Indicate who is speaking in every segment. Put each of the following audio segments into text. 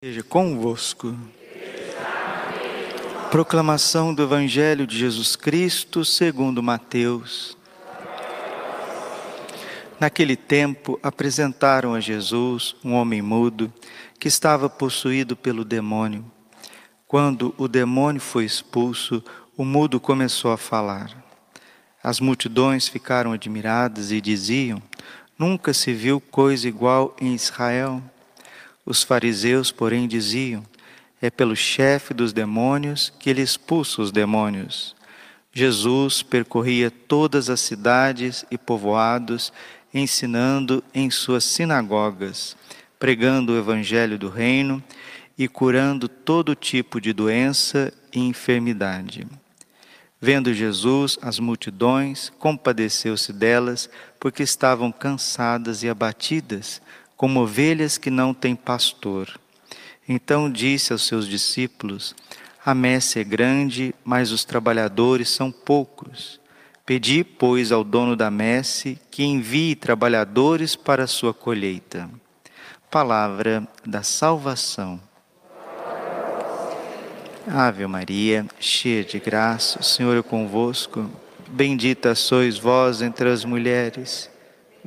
Speaker 1: Seja convosco. Proclamação do Evangelho de Jesus Cristo segundo Mateus. Naquele tempo apresentaram a Jesus um homem mudo que estava possuído pelo demônio. Quando o demônio foi expulso, o mudo começou a falar. As multidões ficaram admiradas e diziam: Nunca se viu coisa igual em Israel. Os fariseus, porém, diziam: É pelo chefe dos demônios que ele expulsa os demônios. Jesus percorria todas as cidades e povoados, ensinando em suas sinagogas, pregando o evangelho do reino e curando todo tipo de doença e enfermidade. Vendo Jesus as multidões, compadeceu-se delas, porque estavam cansadas e abatidas, como ovelhas que não têm pastor. Então disse aos seus discípulos: A messe é grande, mas os trabalhadores são poucos. Pedi, pois, ao dono da messe que envie trabalhadores para a sua colheita. Palavra da salvação. Ave Maria, cheia de graça, o Senhor é convosco. Bendita sois vós entre as mulheres.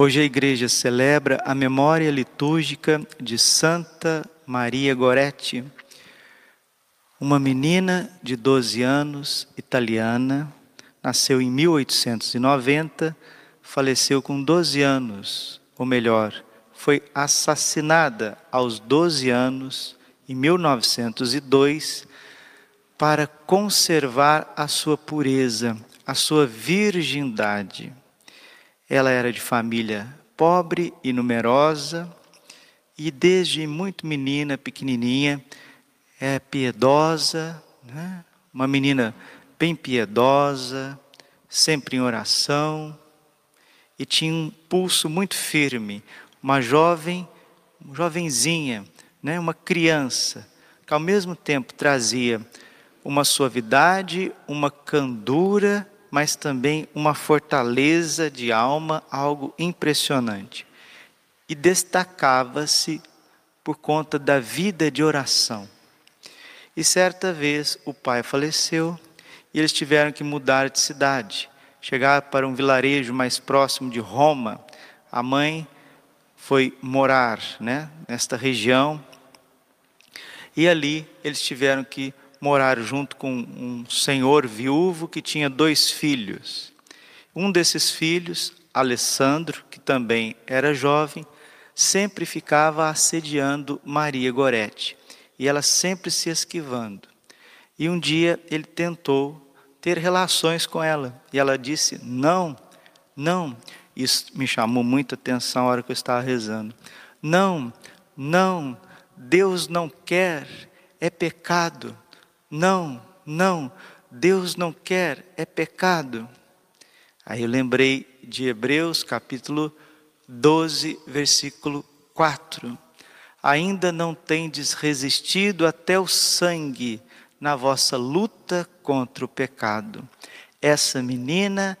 Speaker 1: Hoje a igreja celebra a memória litúrgica de Santa Maria Goretti, uma menina de 12 anos, italiana, nasceu em 1890, faleceu com 12 anos, ou melhor, foi assassinada aos 12 anos, em 1902, para conservar a sua pureza, a sua virgindade. Ela era de família pobre e numerosa, e desde muito menina, pequenininha, é piedosa, né? uma menina bem piedosa, sempre em oração, e tinha um pulso muito firme, uma jovem, uma jovenzinha, né? uma criança, que ao mesmo tempo trazia uma suavidade, uma candura mas também uma fortaleza de alma, algo impressionante. E destacava-se por conta da vida de oração. E certa vez o pai faleceu e eles tiveram que mudar de cidade, chegar para um vilarejo mais próximo de Roma. A mãe foi morar, né, nesta região. E ali eles tiveram que morar junto com um senhor viúvo que tinha dois filhos. Um desses filhos, Alessandro, que também era jovem, sempre ficava assediando Maria Gorete e ela sempre se esquivando. E um dia ele tentou ter relações com ela e ela disse: Não, não. Isso me chamou muita atenção na hora que eu estava rezando. Não, não, Deus não quer, é pecado. Não, não, Deus não quer, é pecado. Aí eu lembrei de Hebreus capítulo 12, versículo 4. Ainda não tendes resistido até o sangue na vossa luta contra o pecado. Essa menina,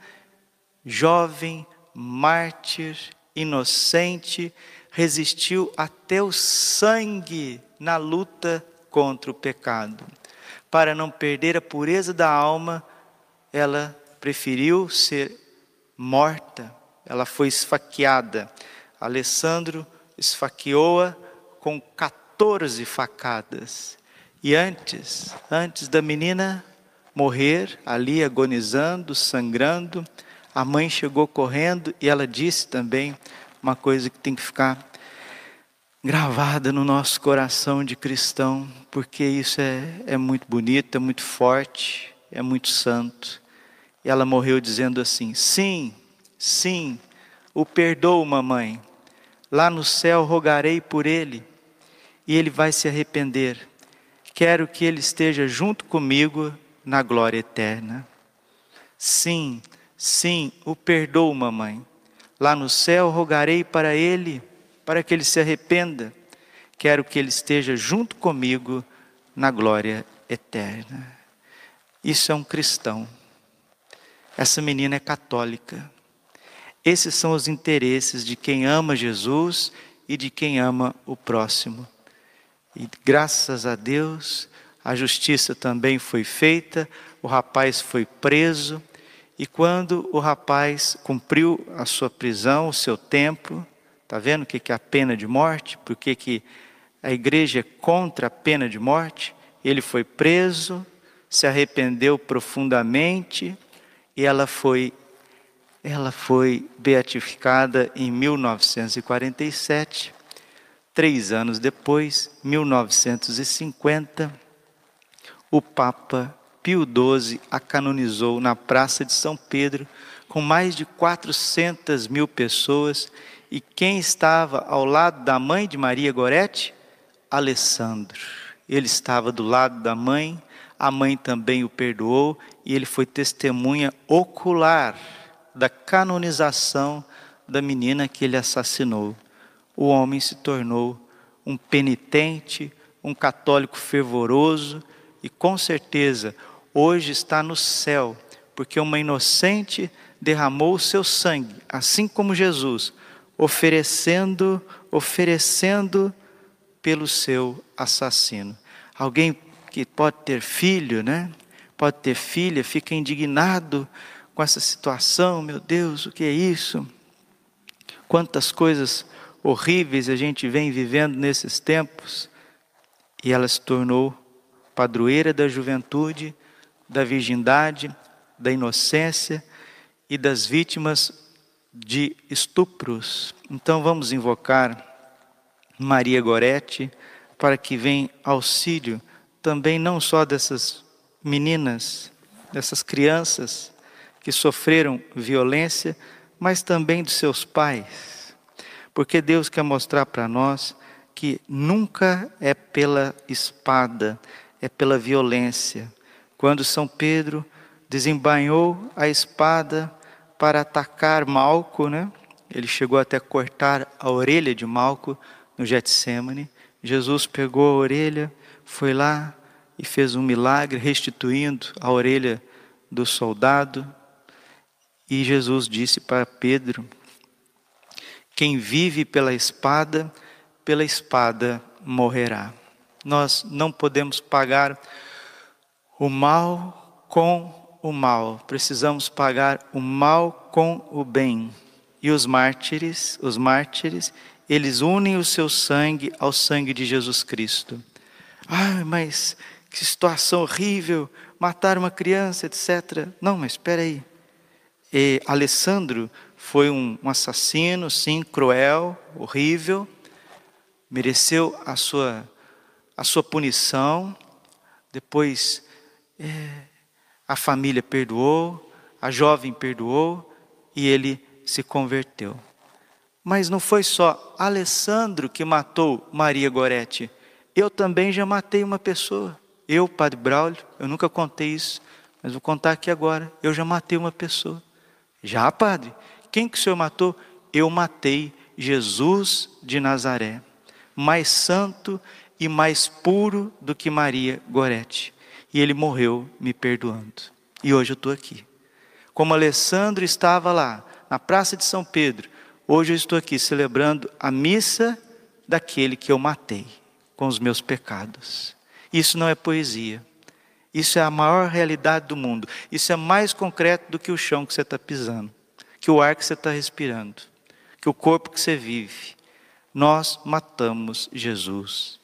Speaker 1: jovem, mártir, inocente, resistiu até o sangue na luta contra o pecado para não perder a pureza da alma, ela preferiu ser morta, ela foi esfaqueada. Alessandro esfaqueou-a com 14 facadas. E antes, antes da menina morrer, ali agonizando, sangrando, a mãe chegou correndo e ela disse também uma coisa que tem que ficar gravada no nosso coração de cristão, porque isso é, é muito bonito, é muito forte, é muito santo. E ela morreu dizendo assim: Sim, sim, o perdoo, mamãe. Lá no céu rogarei por ele, e ele vai se arrepender. quero que ele esteja junto comigo na glória eterna. Sim, sim, o perdoo, mamãe. Lá no céu rogarei para ele, para que ele se arrependa. Quero que ele esteja junto comigo na glória eterna. Isso é um cristão. Essa menina é católica. Esses são os interesses de quem ama Jesus e de quem ama o próximo. E graças a Deus, a justiça também foi feita, o rapaz foi preso, e quando o rapaz cumpriu a sua prisão, o seu tempo, está vendo o que é a pena de morte? Por que a igreja é contra a pena de morte? Ele foi preso, se arrependeu profundamente e ela foi ela foi beatificada em 1947. Três anos depois, 1950, o Papa Pio XII a canonizou na Praça de São Pedro, com mais de 400 mil pessoas. E quem estava ao lado da mãe de Maria Gorete? Alessandro. Ele estava do lado da mãe, a mãe também o perdoou e ele foi testemunha ocular da canonização da menina que ele assassinou. O homem se tornou um penitente, um católico fervoroso e com certeza hoje está no céu, porque uma inocente derramou o seu sangue, assim como Jesus, oferecendo, oferecendo pelo seu assassino. Alguém que pode ter filho, né? Pode ter filha, fica indignado com essa situação, meu Deus, o que é isso? Quantas coisas horríveis a gente vem vivendo nesses tempos. E ela se tornou padroeira da juventude, da virgindade, da inocência e das vítimas de estupros. Então vamos invocar Maria Gorete para que venha auxílio também não só dessas meninas, dessas crianças que sofreram violência, mas também dos seus pais. Porque Deus quer mostrar para nós que nunca é pela espada, é pela violência. Quando São Pedro desembainhou a espada para atacar Malco, né? Ele chegou até cortar a orelha de Malco no Getsemane. Jesus pegou a orelha, foi lá e fez um milagre restituindo a orelha do soldado. E Jesus disse para Pedro: Quem vive pela espada, pela espada morrerá. Nós não podemos pagar o mal com o mal, precisamos pagar o mal com o bem. E os mártires, os mártires, eles unem o seu sangue ao sangue de Jesus Cristo. Ah, mas que situação horrível, matar uma criança, etc. Não, mas espera aí. E Alessandro foi um, um assassino, sim, cruel, horrível, mereceu a sua, a sua punição. Depois é, a família perdoou, a jovem perdoou e ele se converteu. Mas não foi só Alessandro que matou Maria Gorete. Eu também já matei uma pessoa. Eu, Padre Braulio, eu nunca contei isso, mas vou contar aqui agora. Eu já matei uma pessoa. Já, Padre? Quem que o senhor matou? Eu matei Jesus de Nazaré, mais santo e mais puro do que Maria Gorete. E ele morreu me perdoando. E hoje eu estou aqui. Como Alessandro estava lá, na Praça de São Pedro, Hoje eu estou aqui celebrando a missa daquele que eu matei com os meus pecados. Isso não é poesia. Isso é a maior realidade do mundo. Isso é mais concreto do que o chão que você está pisando, que o ar que você está respirando, que o corpo que você vive. Nós matamos Jesus.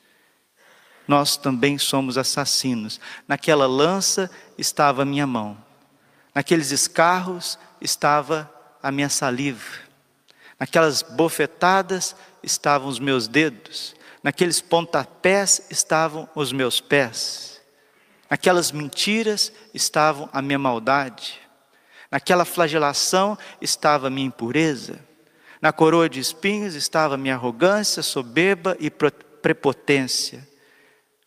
Speaker 1: Nós também somos assassinos. Naquela lança estava a minha mão. Naqueles escarros estava a minha saliva. Naquelas bofetadas estavam os meus dedos, naqueles pontapés estavam os meus pés, naquelas mentiras estavam a minha maldade, naquela flagelação estava a minha impureza, na coroa de espinhos estava a minha arrogância, soberba e prepotência.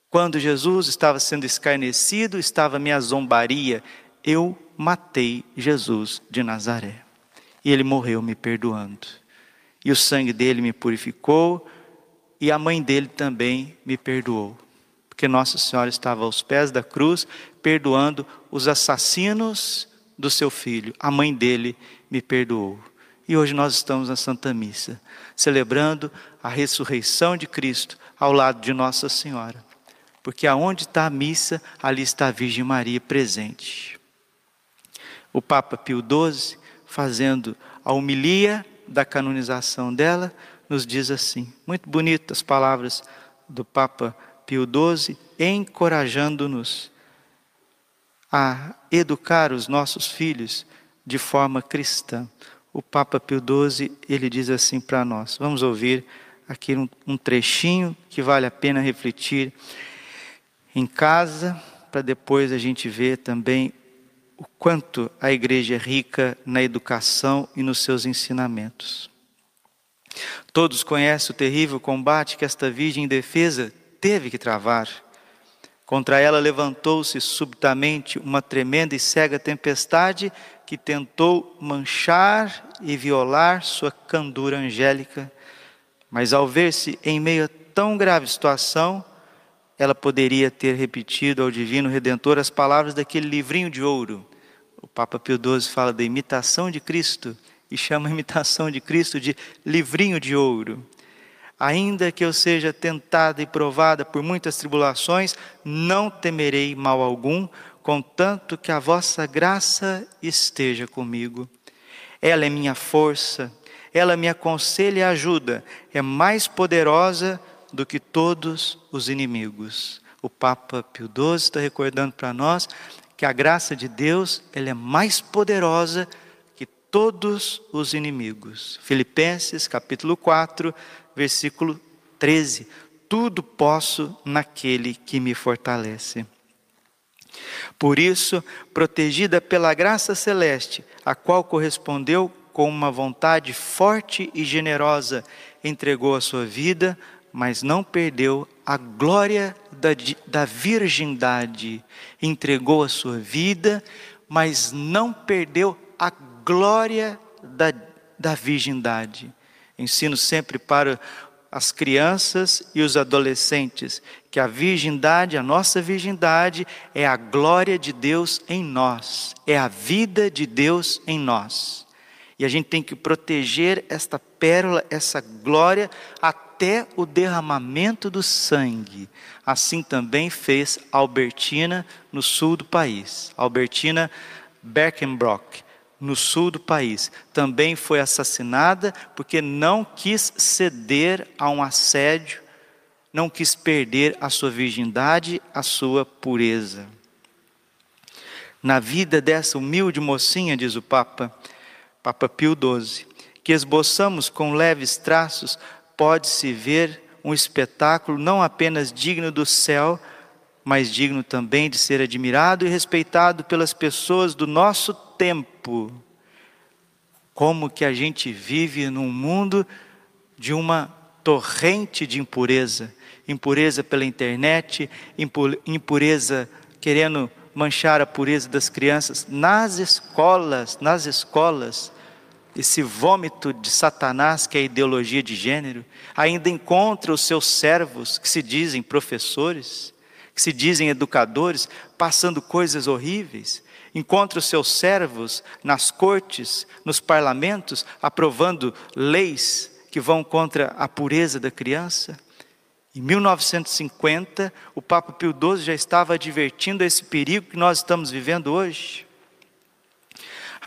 Speaker 1: Quando Jesus estava sendo escarnecido, estava minha zombaria, eu matei Jesus de Nazaré. E ele morreu me perdoando. E o sangue dele me purificou, e a mãe dele também me perdoou. Porque Nossa Senhora estava aos pés da cruz, perdoando os assassinos do seu filho. A mãe dele me perdoou. E hoje nós estamos na Santa Missa, celebrando a ressurreição de Cristo ao lado de Nossa Senhora. Porque aonde está a missa, ali está a Virgem Maria presente. O Papa Pio XII, fazendo a homilia da canonização dela, nos diz assim, muito bonitas palavras do Papa Pio XII, encorajando-nos a educar os nossos filhos de forma cristã. O Papa Pio XII, ele diz assim para nós. Vamos ouvir aqui um, um trechinho que vale a pena refletir em casa, para depois a gente ver também o quanto a igreja é rica na educação e nos seus ensinamentos. Todos conhecem o terrível combate que esta virgem indefesa teve que travar. Contra ela levantou-se subitamente uma tremenda e cega tempestade que tentou manchar e violar sua candura angélica. Mas ao ver-se em meio a tão grave situação, ela poderia ter repetido ao Divino Redentor as palavras daquele livrinho de ouro. O Papa Pio XII fala da imitação de Cristo e chama a imitação de Cristo de livrinho de ouro. Ainda que eu seja tentada e provada por muitas tribulações, não temerei mal algum, contanto que a vossa graça esteja comigo. Ela é minha força, ela me aconselha e ajuda, é mais poderosa do que todos os inimigos. O Papa Pio XII está recordando para nós que a graça de Deus ela é mais poderosa que todos os inimigos. Filipenses capítulo 4, versículo 13. Tudo posso naquele que me fortalece. Por isso, protegida pela graça celeste, a qual correspondeu com uma vontade forte e generosa, entregou a sua vida, mas não perdeu a glória da, da virgindade. Entregou a sua vida, mas não perdeu a glória da, da virgindade. Ensino sempre para as crianças e os adolescentes que a virgindade, a nossa virgindade, é a glória de Deus em nós, é a vida de Deus em nós. E a gente tem que proteger esta pérola, essa glória, até o derramamento do sangue. Assim também fez Albertina no sul do país. Albertina Berkenbrock no sul do país, também foi assassinada porque não quis ceder a um assédio, não quis perder a sua virgindade, a sua pureza. Na vida dessa humilde mocinha, diz o Papa, Papa Pio XII, que esboçamos com leves traços, pode-se ver um espetáculo não apenas digno do céu, mas digno também de ser admirado e respeitado pelas pessoas do nosso tempo. Como que a gente vive num mundo de uma torrente de impureza, impureza pela internet, impureza querendo manchar a pureza das crianças nas escolas, nas escolas. Esse vômito de Satanás, que é a ideologia de gênero, ainda encontra os seus servos, que se dizem professores, que se dizem educadores, passando coisas horríveis. Encontra os seus servos nas cortes, nos parlamentos, aprovando leis que vão contra a pureza da criança. Em 1950, o Papa Pio XII já estava advertindo esse perigo que nós estamos vivendo hoje.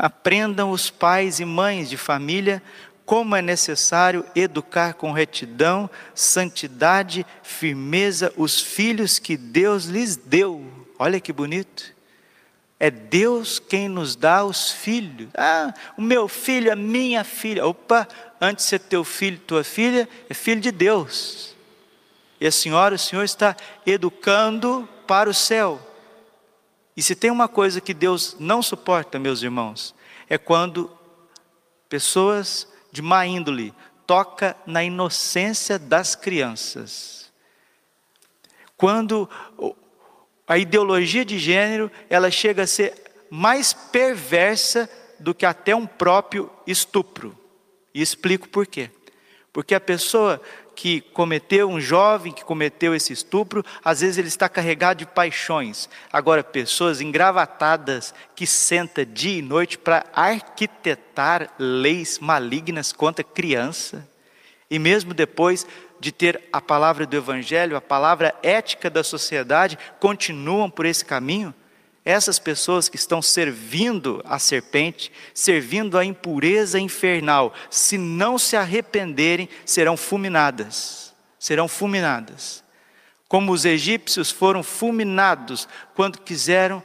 Speaker 1: Aprendam os pais e mães de família como é necessário educar com retidão, santidade, firmeza os filhos que Deus lhes deu. Olha que bonito. É Deus quem nos dá os filhos. Ah, o meu filho, a minha filha. Opa, antes de ser teu filho, tua filha, é filho de Deus. E a senhora, o Senhor está educando para o céu. E se tem uma coisa que Deus não suporta, meus irmãos, é quando pessoas de má índole toca na inocência das crianças. quando a ideologia de gênero ela chega a ser mais perversa do que até um próprio estupro. E explico por quê. Porque a pessoa que cometeu, um jovem que cometeu esse estupro, às vezes ele está carregado de paixões. Agora, pessoas engravatadas que senta dia e noite para arquitetar leis malignas contra criança, e mesmo depois de ter a palavra do Evangelho, a palavra ética da sociedade, continuam por esse caminho, essas pessoas que estão servindo a serpente, servindo a impureza infernal, se não se arrependerem, serão fulminadas. Serão fulminadas. Como os egípcios foram fulminados quando quiseram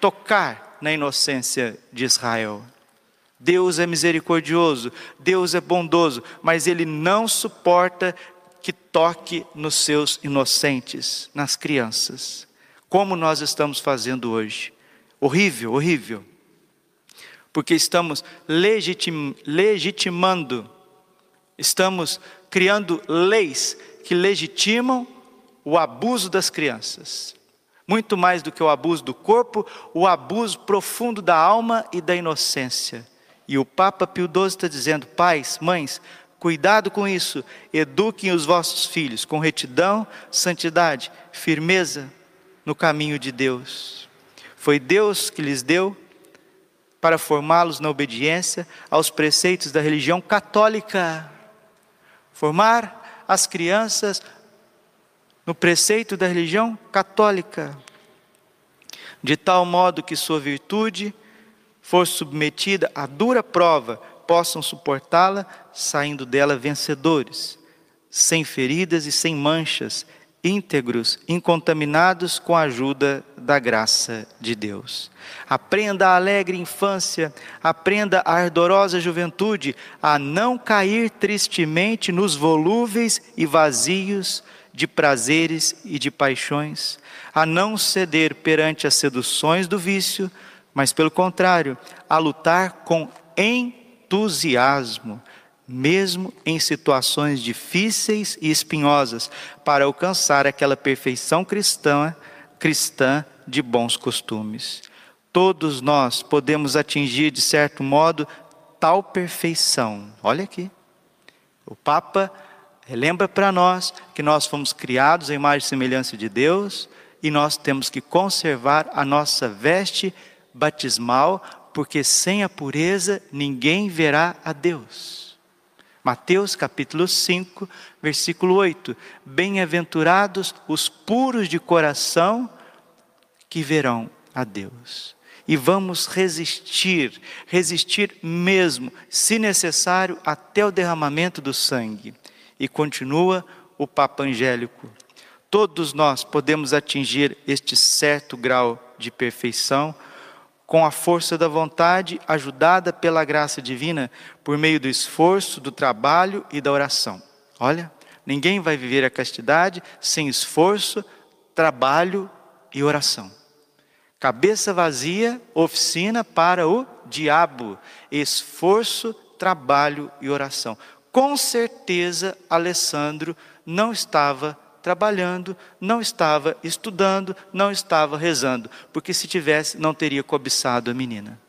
Speaker 1: tocar na inocência de Israel. Deus é misericordioso, Deus é bondoso, mas Ele não suporta que toque nos seus inocentes, nas crianças como nós estamos fazendo hoje. Horrível, horrível. Porque estamos legitim, legitimando, estamos criando leis que legitimam o abuso das crianças. Muito mais do que o abuso do corpo, o abuso profundo da alma e da inocência. E o Papa Pio XII está dizendo: pais, mães, cuidado com isso, eduquem os vossos filhos com retidão, santidade, firmeza, no caminho de Deus. Foi Deus que lhes deu para formá-los na obediência aos preceitos da religião católica. Formar as crianças no preceito da religião católica, de tal modo que sua virtude for submetida a dura prova, possam suportá-la, saindo dela vencedores, sem feridas e sem manchas, íntegros, incontaminados com a ajuda da graça de Deus. Aprenda a alegre infância, aprenda a ardorosa juventude a não cair tristemente nos volúveis e vazios de prazeres e de paixões, a não ceder perante as seduções do vício, mas pelo contrário, a lutar com entusiasmo mesmo em situações difíceis e espinhosas, para alcançar aquela perfeição cristã, cristã de bons costumes. Todos nós podemos atingir, de certo modo, tal perfeição. Olha aqui. O Papa lembra para nós que nós fomos criados em imagem e semelhança de Deus e nós temos que conservar a nossa veste batismal, porque sem a pureza ninguém verá a Deus. Mateus capítulo 5, versículo 8: Bem-aventurados os puros de coração, que verão a Deus. E vamos resistir, resistir mesmo, se necessário, até o derramamento do sangue. E continua o Papa Angélico. Todos nós podemos atingir este certo grau de perfeição com a força da vontade, ajudada pela graça divina, por meio do esforço, do trabalho e da oração. Olha, ninguém vai viver a castidade sem esforço, trabalho e oração. Cabeça vazia, oficina para o diabo. Esforço, trabalho e oração. Com certeza, Alessandro não estava trabalhando, não estava estudando, não estava rezando, porque se tivesse, não teria cobiçado a menina.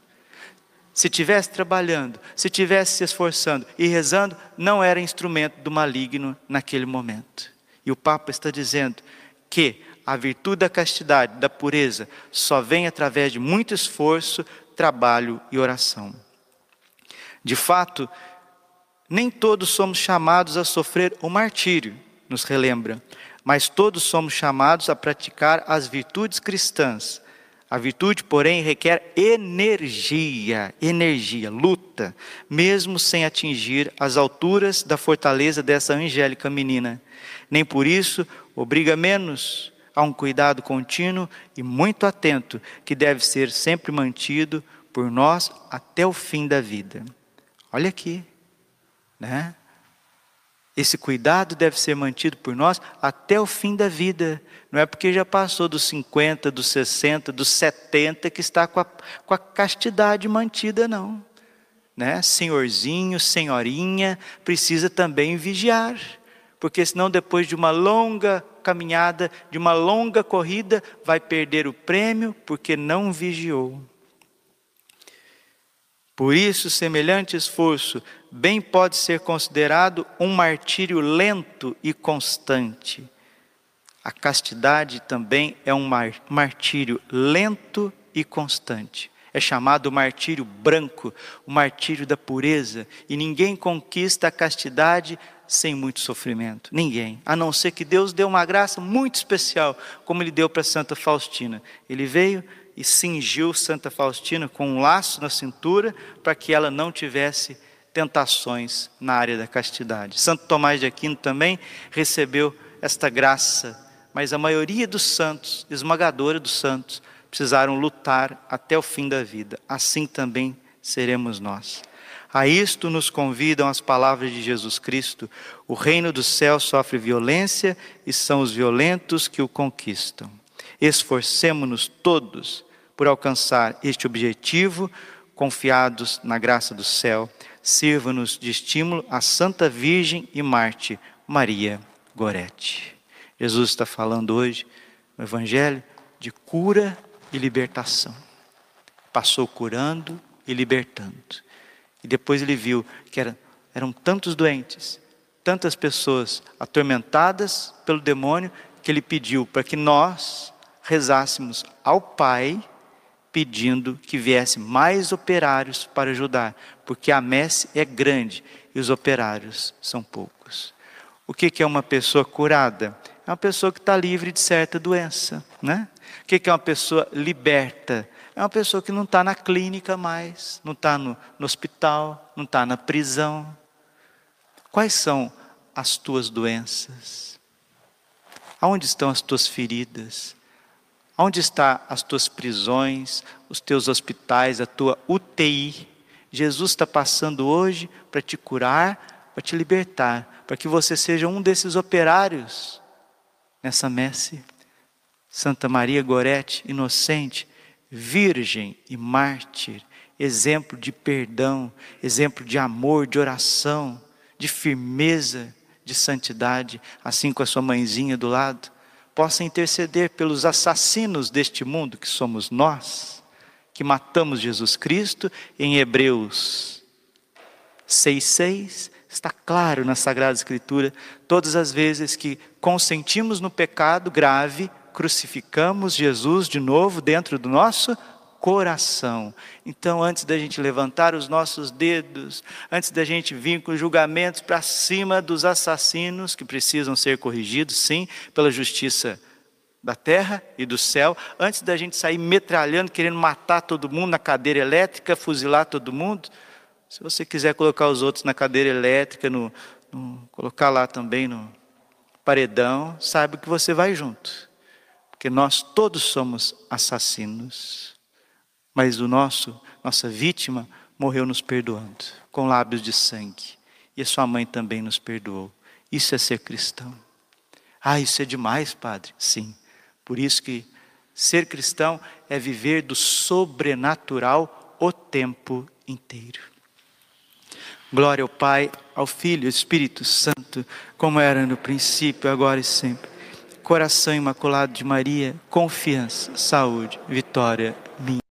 Speaker 1: Se tivesse trabalhando, se tivesse se esforçando e rezando, não era instrumento do maligno naquele momento. E o Papa está dizendo que a virtude da castidade, da pureza, só vem através de muito esforço, trabalho e oração. De fato, nem todos somos chamados a sofrer o martírio, nos relembra mas todos somos chamados a praticar as virtudes cristãs. A virtude, porém, requer energia, energia, luta, mesmo sem atingir as alturas da fortaleza dessa angélica menina. Nem por isso obriga menos a um cuidado contínuo e muito atento, que deve ser sempre mantido por nós até o fim da vida. Olha aqui, né? Esse cuidado deve ser mantido por nós até o fim da vida. Não é porque já passou dos 50, dos 60, dos 70 que está com a, com a castidade mantida, não. Né? Senhorzinho, senhorinha, precisa também vigiar. porque senão depois de uma longa caminhada, de uma longa corrida, vai perder o prêmio porque não vigiou. Por isso, semelhante esforço bem pode ser considerado um martírio lento e constante. A castidade também é um martírio lento e constante. É chamado martírio branco, o martírio da pureza, e ninguém conquista a castidade sem muito sofrimento. Ninguém, a não ser que Deus deu uma graça muito especial, como ele deu para Santa Faustina. Ele veio e cingiu Santa Faustina com um laço na cintura para que ela não tivesse tentações na área da castidade. Santo Tomás de Aquino também recebeu esta graça, mas a maioria dos santos, esmagadora dos santos, precisaram lutar até o fim da vida. Assim também seremos nós. A isto nos convidam as palavras de Jesus Cristo: o reino do céu sofre violência e são os violentos que o conquistam. Esforcemo-nos todos por alcançar este objetivo, confiados na graça do céu. Sirva-nos de estímulo a Santa Virgem e Marte Maria Gorete. Jesus está falando hoje no Evangelho de cura e libertação. Passou curando e libertando. E depois ele viu que era, eram tantos doentes, tantas pessoas atormentadas pelo demônio, que ele pediu para que nós rezássemos ao Pai pedindo que viesse mais operários para ajudar, porque a messe é grande e os operários são poucos. O que é uma pessoa curada? É uma pessoa que está livre de certa doença, né? O que é uma pessoa liberta? É uma pessoa que não está na clínica mais, não está no, no hospital, não está na prisão. Quais são as tuas doenças? Aonde estão as tuas feridas? Onde estão as tuas prisões, os teus hospitais, a tua UTI? Jesus está passando hoje para te curar, para te libertar, para que você seja um desses operários nessa messe. Santa Maria Gorete, inocente, virgem e mártir, exemplo de perdão, exemplo de amor, de oração, de firmeza, de santidade, assim com a sua mãezinha do lado possa interceder pelos assassinos deste mundo, que somos nós, que matamos Jesus Cristo, em Hebreus 6,6, está claro na Sagrada Escritura, todas as vezes que consentimos no pecado grave, crucificamos Jesus de novo dentro do nosso coração. Então, antes da gente levantar os nossos dedos, antes da gente vir com julgamentos para cima dos assassinos que precisam ser corrigidos, sim, pela justiça da terra e do céu, antes da gente sair metralhando, querendo matar todo mundo na cadeira elétrica, fuzilar todo mundo, se você quiser colocar os outros na cadeira elétrica, no, no colocar lá também no paredão, saiba que você vai junto, porque nós todos somos assassinos. Mas o nosso, nossa vítima morreu nos perdoando, com lábios de sangue. E a sua mãe também nos perdoou. Isso é ser cristão. Ah, isso é demais, padre. Sim. Por isso que ser cristão é viver do sobrenatural o tempo inteiro. Glória ao Pai, ao Filho ao Espírito Santo, como era no princípio, agora e sempre. Coração imaculado de Maria, confiança, saúde, vitória minha.